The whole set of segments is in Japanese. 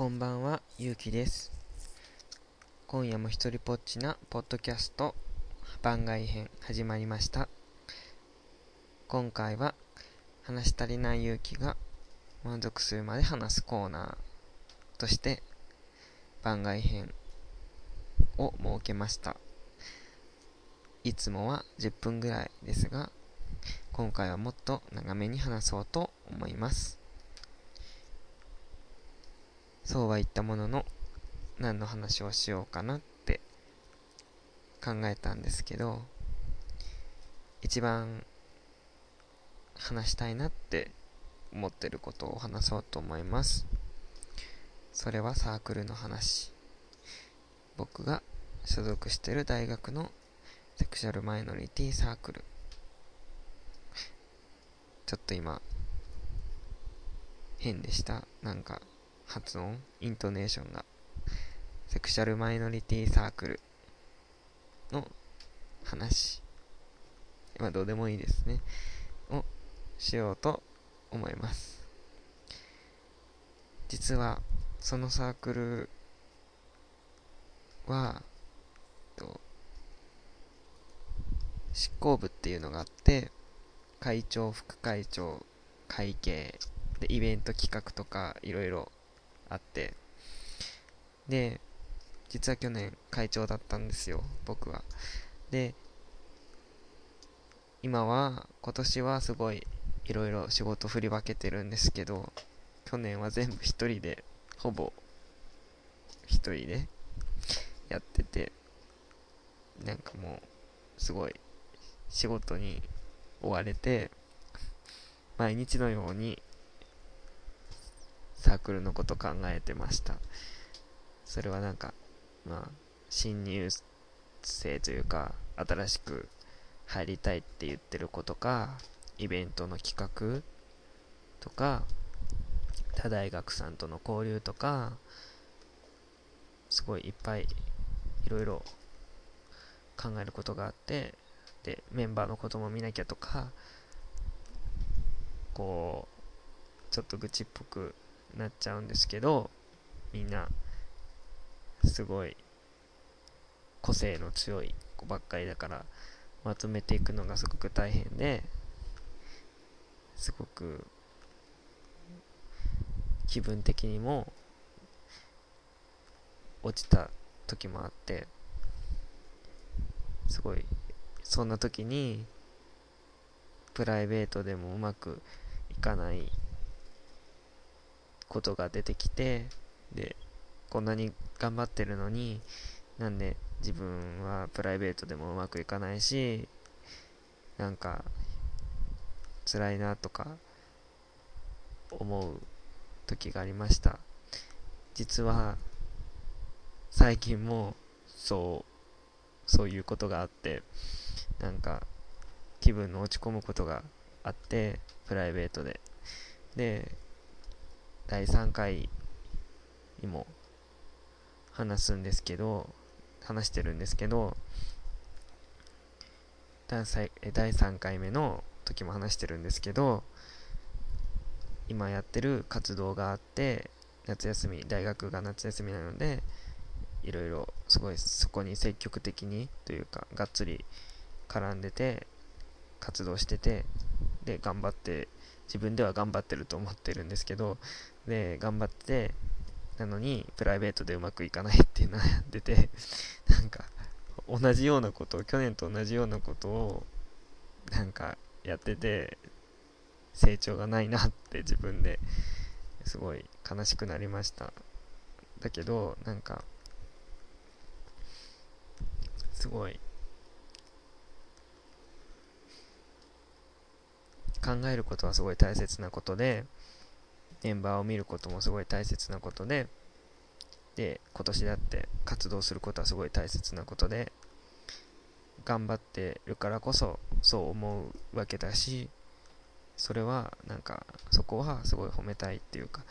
こんばんは、ゆうきです。今夜も一人ぽっちなポッドキャスト番外編始まりました。今回は話し足りないゆうきが満足するまで話すコーナーとして番外編を設けました。いつもは10分ぐらいですが、今回はもっと長めに話そうと思います。そうは言ったものの、何の話をしようかなって考えたんですけど、一番話したいなって思ってることを話そうと思います。それはサークルの話。僕が所属してる大学のセクシャルマイノリティサークル。ちょっと今、変でした。なんか、発音、イントネーションが、セクシャルマイノリティサークルの話。まあ、どうでもいいですね。をしようと思います。実は、そのサークルは、執行部っていうのがあって、会長、副会長、会計、で、イベント企画とかいろいろあって、で、実は去年会長だったんですよ、僕は。で、今は、今年はすごいいろいろ仕事振り分けてるんですけど、去年は全部一人で、ほぼ一人でやってて、なんかもう、すごい仕事に追われて、毎日のようにサークルのこと考えてました。それはなんか、まあ、新入生というか、新しく入りたいって言ってる子とか、イベントの企画とか、他大学さんとの交流とか、すごいいっぱいいろいろ考えることがあって、で、メンバーのことも見なきゃとか、こう、ちょっと愚痴っぽくなっちゃうんですけど、みんな、すごい、個性の強い子ばっかりだから、まとめていくのがすごく大変で、すごく、気分的にも、落ちた時もあって、すごい、そんな時に、プライベートでもうまくいかないことが出てきて、で、こんなに頑張ってるのに、なんで自分はプライベートでもうまくいかないし、なんか、辛いなとか、思う時がありました。実は、最近も、そう、そういうことがあって、なんか、気分の落ち込むことがあって、プライベートで。で、第3回にも話すんですけど、話してるんですけど、第3回目の時も話してるんですけど、今やってる活動があって、夏休み、大学が夏休みなので、いろいろすごいそこに積極的にというか、がっつり絡んでて、活動してて、で、頑張って、自分では頑張ってると思ってるんですけど、で、頑張って、なのに、プライベートでうまくいかないって悩んでて、なんか、同じようなことを、去年と同じようなことを、なんか、やってて、成長がないなって自分ですごい悲しくなりました。だけど、なんか、すごい、考えることはすごい大切なことで、メンバーを見ることもすごい大切なことで、で、今年だって活動することはすごい大切なことで、頑張ってるからこそそう思うわけだし、それはなんかそこはすごい褒めたいっていうか、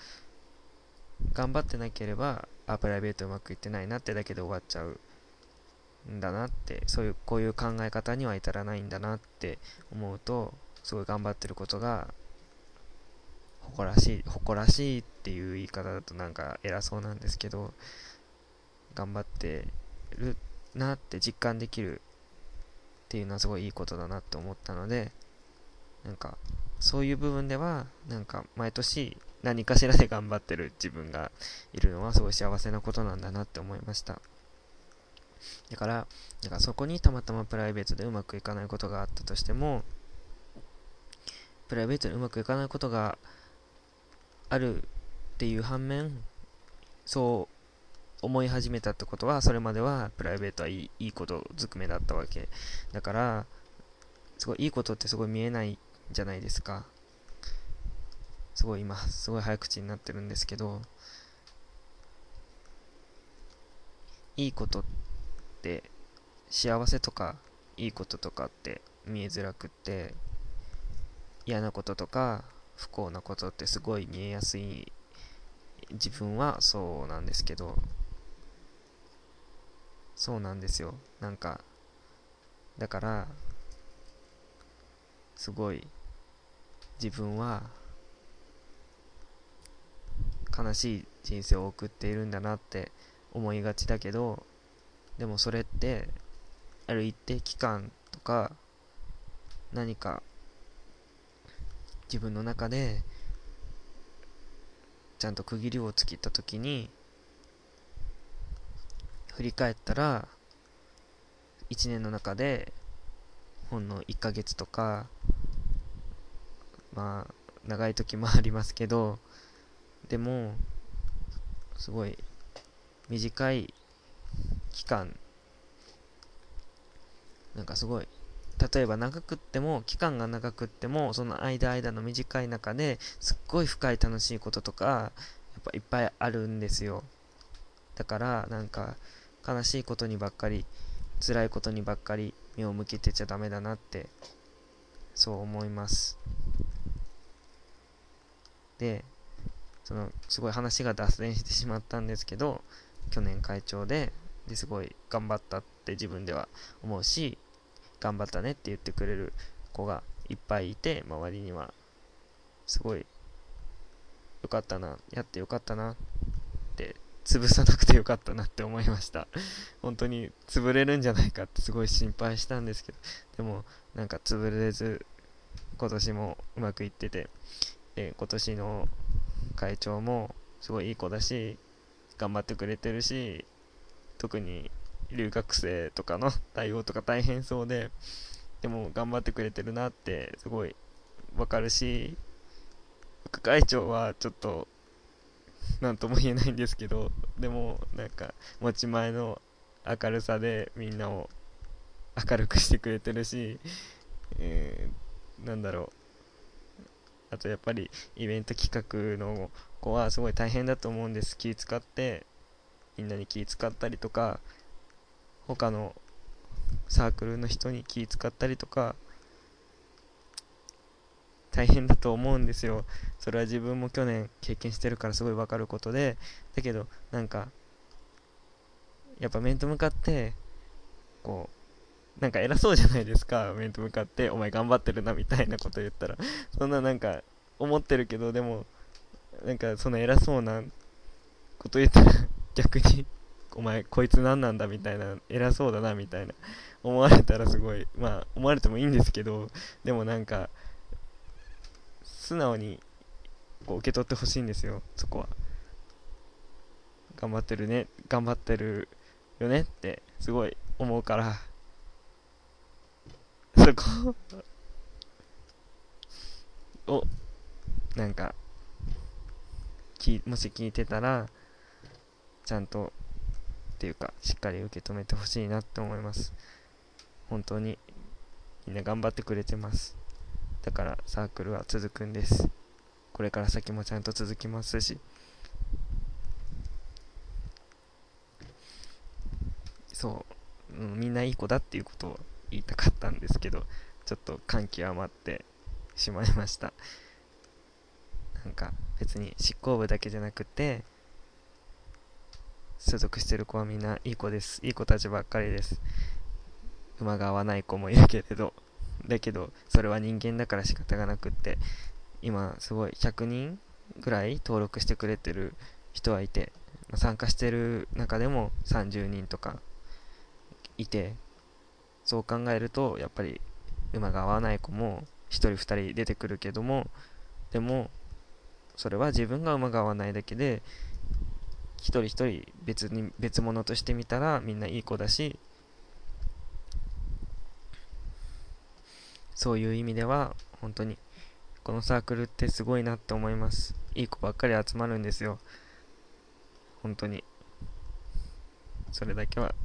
頑張ってなければ、あ、プライベートうまくいってないなってだけで終わっちゃうんだなって、そういう、こういう考え方には至らないんだなって思うと、すごい頑張ってることが誇らしい誇らしいっていう言い方だとなんか偉そうなんですけど頑張ってるなって実感できるっていうのはすごいいいことだなって思ったのでなんかそういう部分ではなんか毎年何かしらで頑張ってる自分がいるのはすごい幸せなことなんだなって思いました。だからなんかそこにたまたまプライベートでうまくいかないことがあったとしてもプライベートでうまくいかないことがあるっていう反面そう思い始めたってことはそれまではプライベートはいいいいことずくめだったわけだからすごいいいことってすごい見えないじゃないですか。すごい今すごい早口になってるんですけどいいことって幸せとかいいこととかって見えづらくって嫌なこととか不幸なことってすごい見えやすい。自分はそうなんですけど。そうなんですよ。なんかだからすごい自分は悲しい人生を送っているんだなって思いがちだけどでもそれってある一定期間とか何か自分の中でちゃんと区切りをつけた時に振り返ったら1年の中でほんの1ヶ月とかまあ長い時もありますけどでもすごい短い期間なんかすごい例えば長くっても期間が長くってもその間間の短い中ですっごい深い楽しいこととかやっぱいっぱいあるんですよ。だからなんか悲しいことにばっかり辛いことにばっかり目を向けてちゃダメだなってそう思います。でそのすごい話が脱線してしまったんですけど去年会長でですごい頑張ったって自分では思うし頑張ったねって言ってくれる子がいっぱいいて周りにはすごいよかったなやってよかったなって潰さなくてよかったなって思いました。本当に潰れるんじゃないかってすごい心配したんですけどでもなんか潰れず今年もうまくいっててで今年の会長もすごいいい子だし頑張ってくれてるし特に留学生とかの 対応とか大変そうででも頑張ってくれてるなってすごいわかるし副会長はちょっと何とも言えないんですけどでもなんか持ち前の明るさでみんなを明るくしてくれてるし、えー、なんだろう。あとやっぱりイベント企画の子はすごい大変だと思うんです。気使ってみんなに気使ったりとか他のサークルの人に気使ったりとか大変だと思うんですよ。それは自分も去年経験してるからすごいわかることで。だけどなんかやっぱ面と向かってこうなんか偉そうじゃないですか。面と向かってお前頑張ってるなみたいなこと言ったら。そんななんか思ってるけどでもなんかその偉そうなこと言ったら逆にお前こいつ何なんだみたいな偉そうだなみたいな思われたらすごいまあ思われてもいいんですけどでもなんか素直にこう受け取ってほしいんですよそこは。頑張ってるね頑張ってるよねってすごい思うから。そこ。をなんかもし聞いてたらちゃんとっていうかしっかり受け止めてほしいなって思います。本当にみんな頑張ってくれてます。だからサークルは続くんです。これから先もちゃんと続きますし。そう、うん、みんないい子だっていうことを言いたかったんですけどちょっと感極まってしまいました。なんか別に執行部だけじゃなくて所属してる子はみんないい子です。いい子たちばっかりです。馬が合わない子もいるけれどだけどそれは人間だから仕方がなくって今すごい100人ぐらい登録してくれてる人はいて、参加してる中でも30人とかいてそう考えるとやっぱり馬が合わない子も1人2人出てくるけどもでもそれは自分が馬が合わないだけで一人一人別に別物としてみたらみんないい子だしそういう意味では本当にこのサークルってすごいなって思います。いい子ばっかり集まるんですよ。本当に。それだけは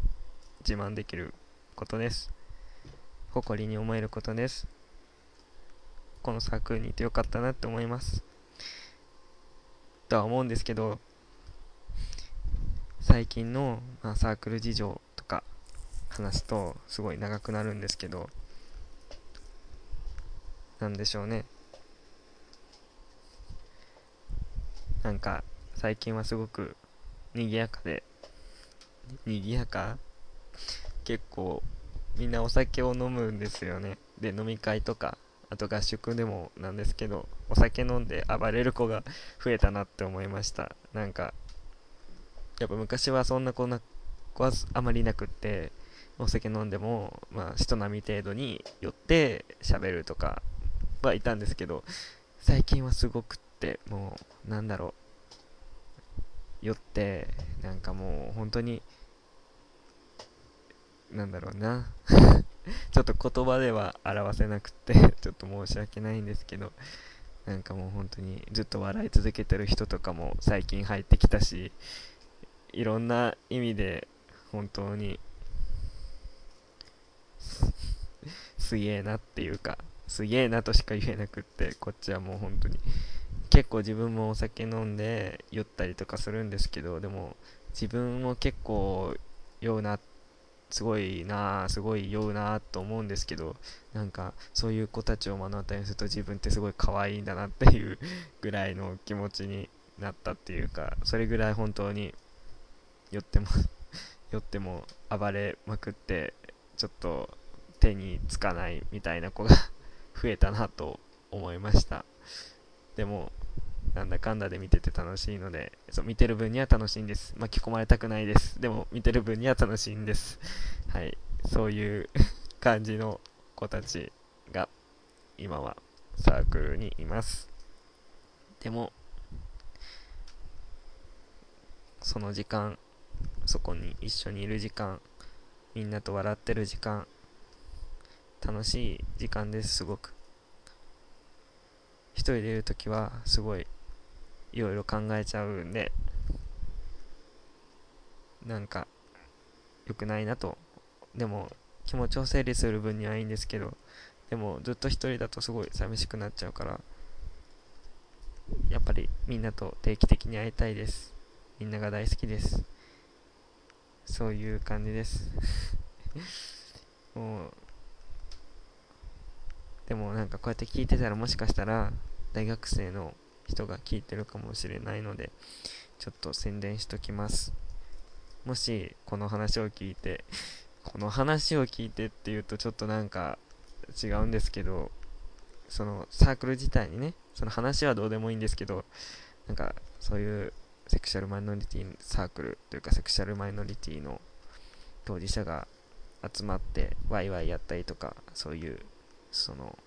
自慢できることです。誇りに思えることです。このサークルにいてよかったなって思います。とは思うんですけど最近の、まあ、サークル事情とか話すとすごい長くなるんですけどなんでしょうね。なんか最近はすごく賑やかで賑やか？結構みんなお酒を飲むんですよね。で飲み会とかあと合宿でもなんですけどお酒飲んで暴れる子が増えたなって思いました。なんかやっぱ昔はそんな子な子はあまりいなくってお酒飲んでもまあ人並み程度に寄って喋るとかはいたんですけど最近はすごくってもうなんだろう。寄ってなんかもう本当になんだろうな。ちょっと言葉では表せなくて ちょっと申し訳ないんですけどなんかもう本当にずっと笑い続けてる人とかも最近入ってきたしいろんな意味で本当にすげえなっていうかすげえなとしか言えなくってこっちはもう本当に。結構自分もお酒飲んで酔ったりとかするんですけどでも自分も結構酔うなすごいなすごい酔うなと思うんですけどなんかそういう子たちを目の当たりにすると自分ってすごい可愛いんだなっていうぐらいの気持ちになったっていうかそれぐらい本当に酔っても 酔っても暴れまくってちょっと手につかないみたいな子が 増えたなと思いました。でもなんだかんだで見てて楽しいのでそう見てる分には楽しいんです。巻き込まれたくないです。でも見てる分には楽しいんです。はい。そういう感じの子たちが今はサークルにいます。でもその時間そこに一緒にいる時間みんなと笑ってる時間楽しい時間ですすごく。一人でいる時はすごいいろいろ考えちゃうんでなんか良くないなと。でも気持ちを整理する分にはいいんですけどでもずっと一人だとすごい寂しくなっちゃうからやっぱりみんなと定期的に会いたいです。みんなが大好きです。そういう感じです。もうでもなんかこうやって聞いてたらもしかしたら大学生の人が聞いてるかもしれないのでちょっと宣伝しときます。もしこの話を聞いて この話を聞いてっていうとちょっとなんか違うんですけどそのサークル自体にねその話はどうでもいいんですけどなんかそういうセクシャルマイノリティサークルというかセクシャルマイノリティの当事者が集まってワイワイやったりとかそういうその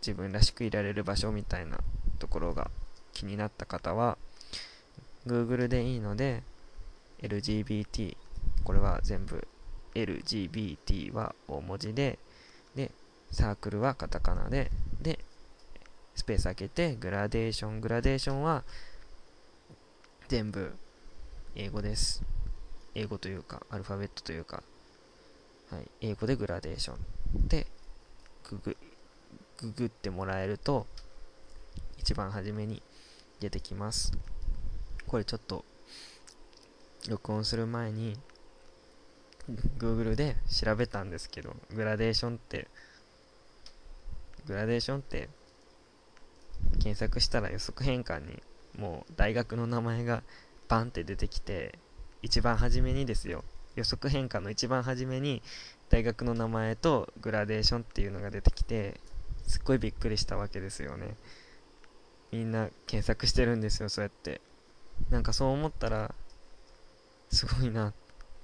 自分らしくいられる場所みたいなところが気になった方は Google でいいので LGBT これは全部 LGBT は大文字ででサークルはカタカナででスペース開けてグラデーショングラデーションは全部英語です。英語というかアルファベットというか、はい、英語でグラデーション。でググググってもらえると一番初めに出てきます。これちょっと録音する前に Google で調べたんですけどグラデーションってグラデーションって検索したら予測変換にもう大学の名前がバンって出てきて一番初めにですよ。予測変換の一番初めに大学の名前とグラデーションっていうのが出てきてすっごいびっくりしたわけですよね。みんな検索してるんですよそうやって。なんかそう思ったらすごいな。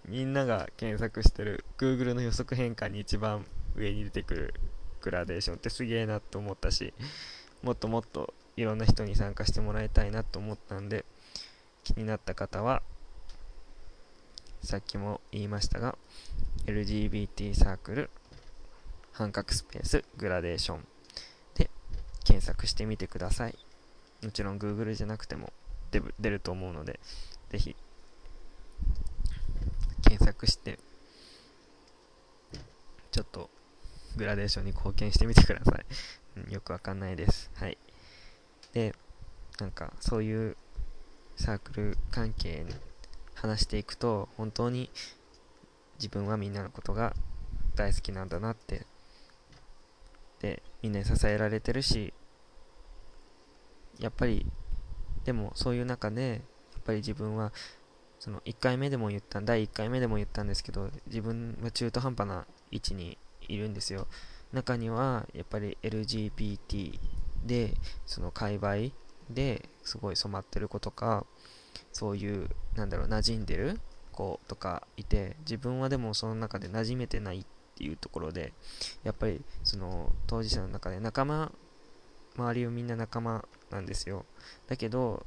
みんなが検索してる Google の予測変換に一番上に出てくるグラデーションってすげえなと思ったしもっともっといろんな人に参加してもらいたいなと思ったんで気になった方はさっきも言いましたが LGBT サークル半角スペースグラデーションで検索してみてください。もちろん Google じゃなくても出ると思うのでぜひ検索してちょっとグラデーションに貢献してみてください、よくわかんないです。はい。でなんかそういうサークル関係に話していくと本当に自分はみんなのことが大好きなんだなってでみんなに支えられてるしやっぱりでもそういう中でやっぱり自分はその1回目でも言った第1回目でも言ったんですけど自分は中途半端な位置にいるんですよ。中にはやっぱり LGBT でその界隈ですごい染まってる子とかそういうなんだろう馴染んでる子とかいて自分はでもその中で馴染めてないっていうところでやっぱりその当事者の中で仲間周りをみんな仲間なんですよ。だけど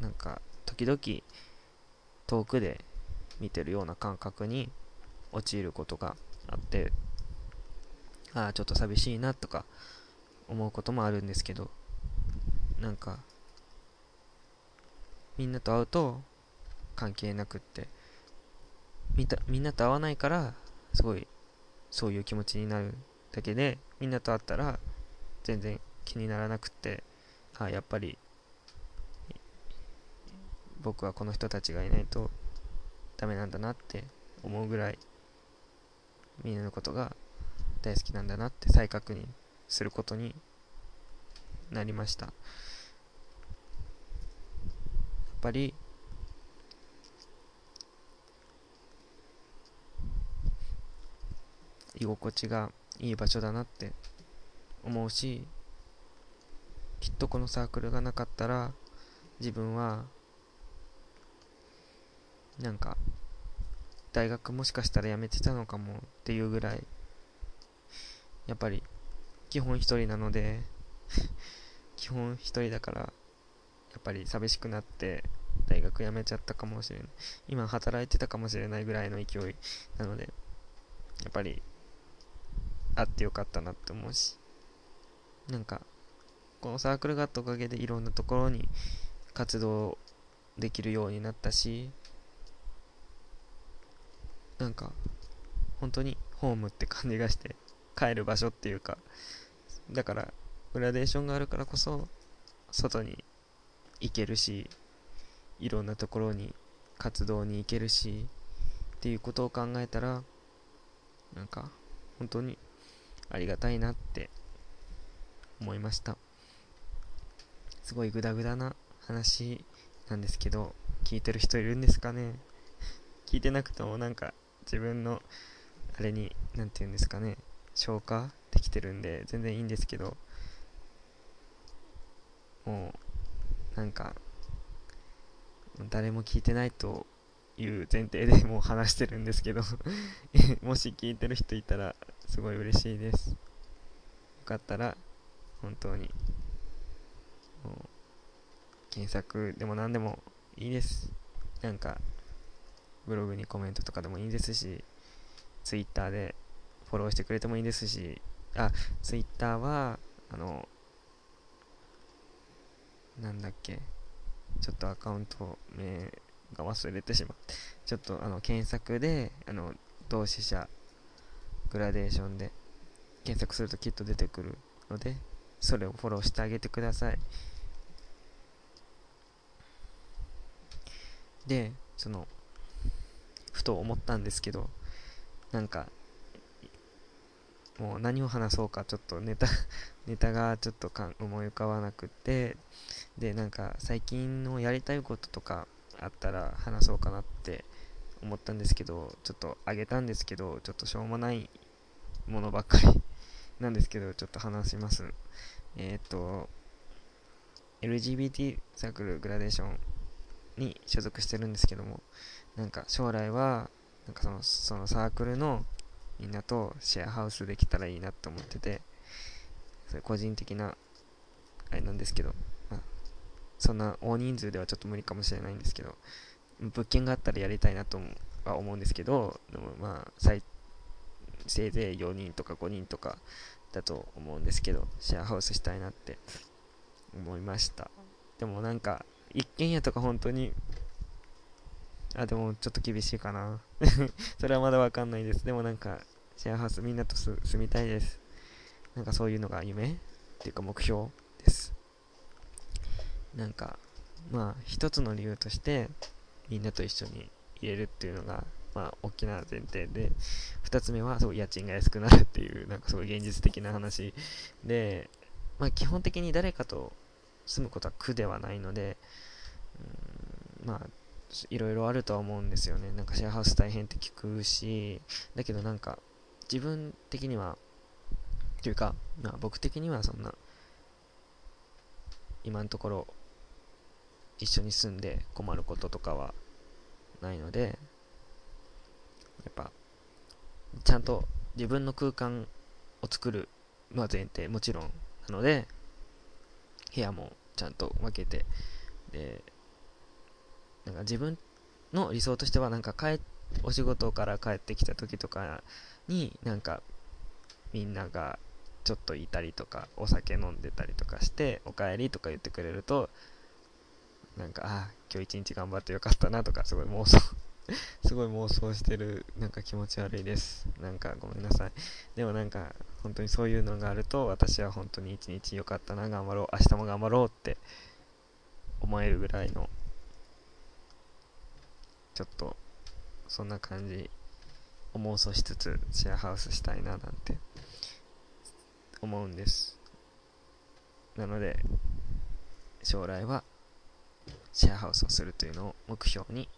なんか時々遠くで見てるような感覚に陥ることがあってああちょっと寂しいなとか思うこともあるんですけどなんかみんなと会うと関係なくってみたみんなと会わないからすごいそういう気持ちになるだけでみんなと会ったら全然気にならなくってあやっぱり僕はこの人たちがいないとダメなんだなって思うぐらいみんなのことが大好きなんだなって再確認することになりました。やっぱり居心地がいい場所だなって思うしきっとこのサークルがなかったら自分はなんか大学もしかしたら辞めてたのかもっていうぐらいやっぱり基本一人なので 基本一人だからやっぱり寂しくなって大学辞めちゃったかもしれない。今働いてたかもしれないぐらいの勢いなのでやっぱりあってよかったなって思うしなんかこのサークルがあったおかげでいろんなところに活動できるようになったしなんか本当にホームって感じがして帰る場所っていうかだからグラデーションがあるからこそ外に行けるしいろんなところに活動に行けるしっていうことを考えたらなんか本当にありがたいなって思いました。すごいグダグダな話なんですけど聞いてる人いるんですかね？聞いてなくてもなんか自分のあれに何て言うんですかね？消化？できてるんで全然いいんですけどもうなんか誰も聞いてないという前提でもう話してるんですけど もし聞いてる人いたらすごい嬉しいです。よかったら本当に検索でも何でもいいです。なんかブログにコメントとかでもいいですし Twitter でフォローしてくれてもいいですしあ Twitter はあのなんだっけ。ちょっとアカウント名が忘れてしまって。ちょっとあの検索であの同志社グラデーションで検索するときっと出てくるのでそれをフォローしてあげてください。でそのふと思ったんですけどなんかもう何を話そうかちょっとネタ ネタがちょっとか思い浮かばなくてでなんか最近のやりたいこととかあったら話そうかなって思ったんですけどちょっとあげたんですけどちょっとしょうもないものばっかり なんですけどちょっと話します。えっ、と LGBT サークルグラデーションに所属してるんですけどもなんか将来はなんかそのそのサークルのみんなとシェアハウスできたらいいなと思っててそれ個人的なあれなんですけど、まあ、そんな大人数ではちょっと無理かもしれないんですけど物件があったらやりたいなとは思うんですけどでもまあ最せいぜい4人とか5人とかだと思うんですけどシェアハウスしたいなって思いました。でもなんか一軒家とか本当にあでもちょっと厳しいかな。それはまだわかんないです。でもなんかシェアハウスみんなと住みたいです。なんかそういうのが夢？っていうか目標です。なんかまあ一つの理由としてみんなと一緒に入れるっていうのがまあ大きな前提で2つ目はそう家賃が安くなるっていうなんかすごい現実的な話でまあ基本的に誰かと住むことは苦ではないのでうんまあいろいろあるとは思うんですよね。なんかシェアハウス大変って聞くしだけどなんか自分的にはというか、まあ、僕的にはそんな今のところ一緒に住んで困ることとかはないのでやっぱちゃんと自分の空間を作るのは前提もちろんなので部屋もちゃんと分けてでなんか自分の理想としてはなんか帰お仕事から帰ってきた時とかになんかみんながちょっといたりとかお酒飲んでたりとかしておかえりとか言ってくれるとなんかあ今日一日頑張ってよかったなとかすごい妄想 すごい妄想してるなんか気持ち悪いです。なんかごめんなさい。でもなんか本当にそういうのがあると私は本当に一日よかったな頑張ろう明日も頑張ろうって思えるぐらいのちょっとそんな感じを妄想しつつシェアハウスしたいななんて思うんです。なので将来はシェアハウスをするというのを目標に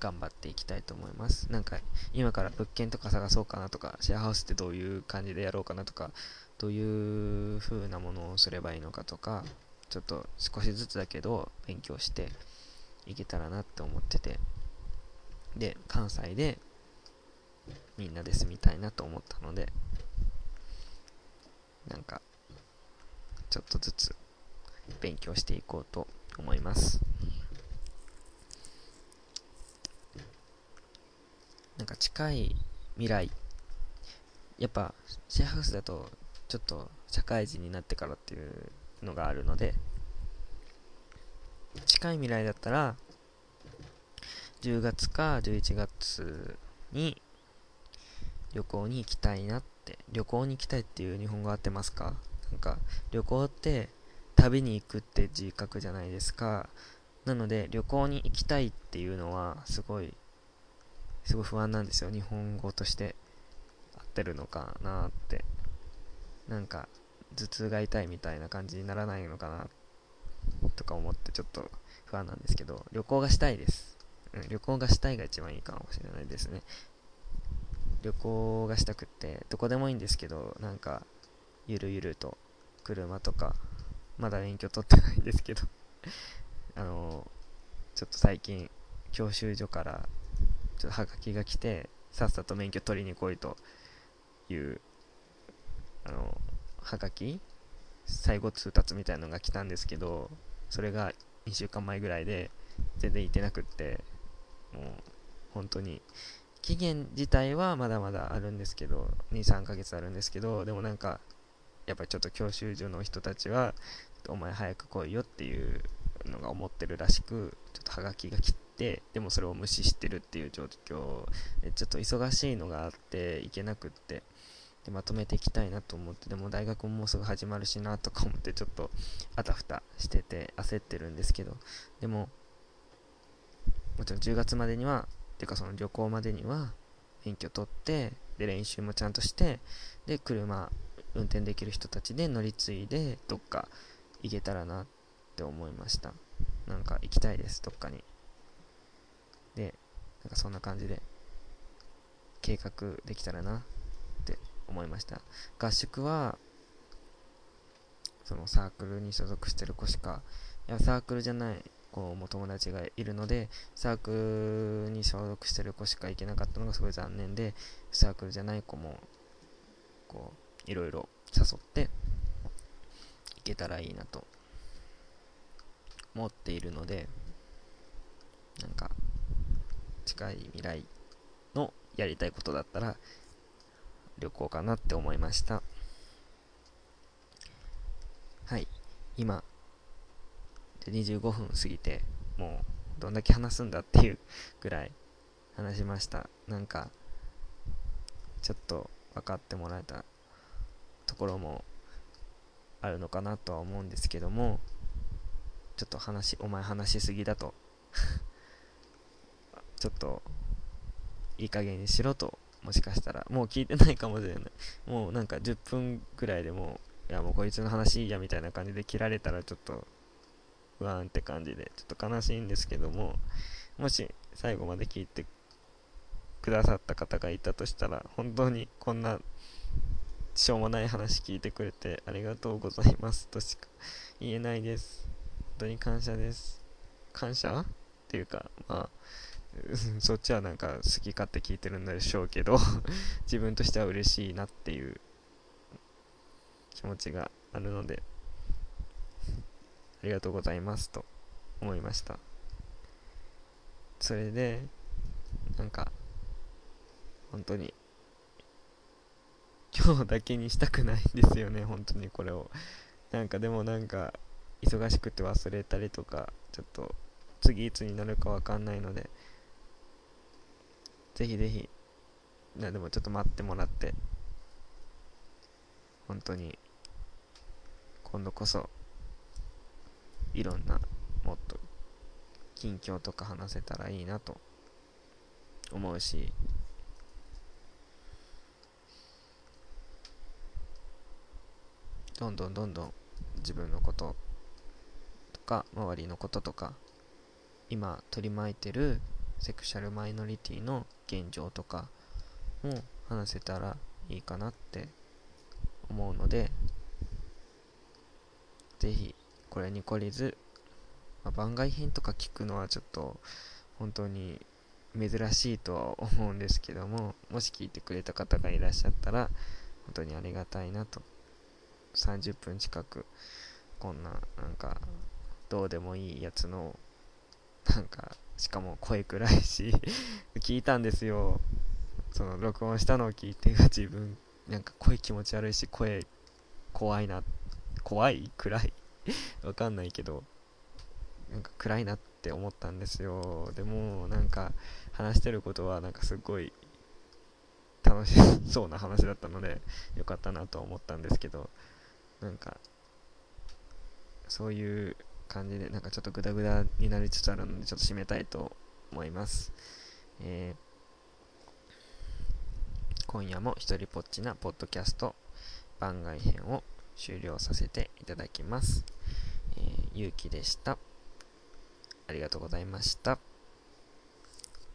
頑張っていきたいと思います。なんか今から物件とか探そうかなとかシェアハウスってどういう感じでやろうかなとかどういう風なものをすればいいのかとかちょっと少しずつだけど勉強していけたらなって思ってて。で関西でみんなで住みたいなと思ったのでなんかちょっとずつ勉強していこうと思います。なんか近い未来やっぱシェアハウスだとちょっと社会人になってからっていうのがあるので近い未来だったら10月か11月に旅行に行きたいなって。旅行に行きたいっていう日本語合ってますか？なんか旅行って旅に行くって字書くじゃないですか。なので旅行に行きたいっていうのはすごいすごい不安なんですよ。日本語として合ってるのかなって。なんか頭痛が痛いみたいな感じにならないのかなとか思ってちょっと不安なんですけど旅行がしたいです、旅行がしたいが一番いいかもしれないですね。旅行がしたくって、どこでもいいんですけど、なんか、ゆるゆると、車とか、まだ免許取ってないんですけど あのちょっと最近、教習所から、ちょっとはがきが来て、さっさと免許取りに来いという、あの、はがき最後通達みたいなのが来たんですけど、それが2週間前ぐらいで、全然行ってなくって、もう本当に期限自体はまだまだあるんですけど23ヶ月あるんですけどでもなんかやっぱりちょっと教習所の人たちはお前早く来いよっていうのが思ってるらしくちょっとハガキが来てでもそれを無視してるっていう状況でちょっと忙しいのがあって行けなくってでまとめていきたいなと思ってでも大学ももうすぐ始まるしなとか思ってちょっとあたふたしてて焦ってるんですけどでももちろん10月までには、ていうかその旅行までには免許取って、で練習もちゃんとして、で車運転できる人たちで乗り継いでどっか行けたらなって思いました。なんか行きたいです、どっかに。で、なんかそんな感じで計画できたらなって思いました。合宿はそのサークルに所属してる子しかいやサークルじゃない子も友達がいるのでサークルに所属してる子しか行けなかったのがすごい残念でサークルじゃない子もこういろいろ誘って行けたらいいなと思っているのでなんか近い未来のやりたいことだったら旅行かなって思いました。はい。今で25分過ぎてもうどんだけ話すんだっていうぐらい話しました。なんかちょっと分かってもらえたところもあるのかなとは思うんですけどもちょっと話お前話しすぎだと。ちょっといい加減にしろともしかしたら。もう聞いてないかもしれない。もうなんか10分くらいでもういやもうこいつの話いいやみたいな感じで切られたらちょっと不安って感じでちょっと悲しいんですけどももし最後まで聞いてくださった方がいたとしたら本当にこんなしょうもない話聞いてくれてありがとうございますとしか言えないです本当に感謝です。感謝？っていうか、まあ、そっちはなんか好き勝手聞いてるんでしょうけど 自分としては嬉しいなっていう気持ちがあるので、ありがとうございますと思いました。それで、なんか、本当に、今日だけにしたくないんですよね、本当にこれを。なんかでもなんか、忙しくて忘れたりとか、ちょっと次いつになるかわかんないので、ぜひぜひ、なでもちょっと待ってもらって、本当に、今度こそ、いろんな、もっと、近況とか話せたらいいなと思うし、どんどんどんどん自分のこととか周りのこととか今取り巻いてるセクシャルマイノリティの現状とかも話せたらいいかなって思うのでぜひこれに懲りず、まあ、番外編とか聞くのはちょっと本当に珍しいとは思うんですけどももし聞いてくれた方がいらっしゃったら本当にありがたいなと。30分近くこんななんかどうでもいいやつの、なんか、しかも声暗いし 聞いたんですよ。その、録音したのを聞いて、自分、なんか声気持ち悪いし、声怖いな、怖い？暗い？わかんないけど、なんか暗いなって思ったんですよ。でも、なんか、話してることは、なんかすごい、楽しそうな話だったので、よかったなと思ったんですけど、なんか、そういう感じで、なんかちょっとグダグダになりつつあるので、ちょっと締めたいと思います。えー、今夜も一人ぽっちなポッドキャスト番外編を終了させていただきます。えー、ゆうきでした。ありがとうございました。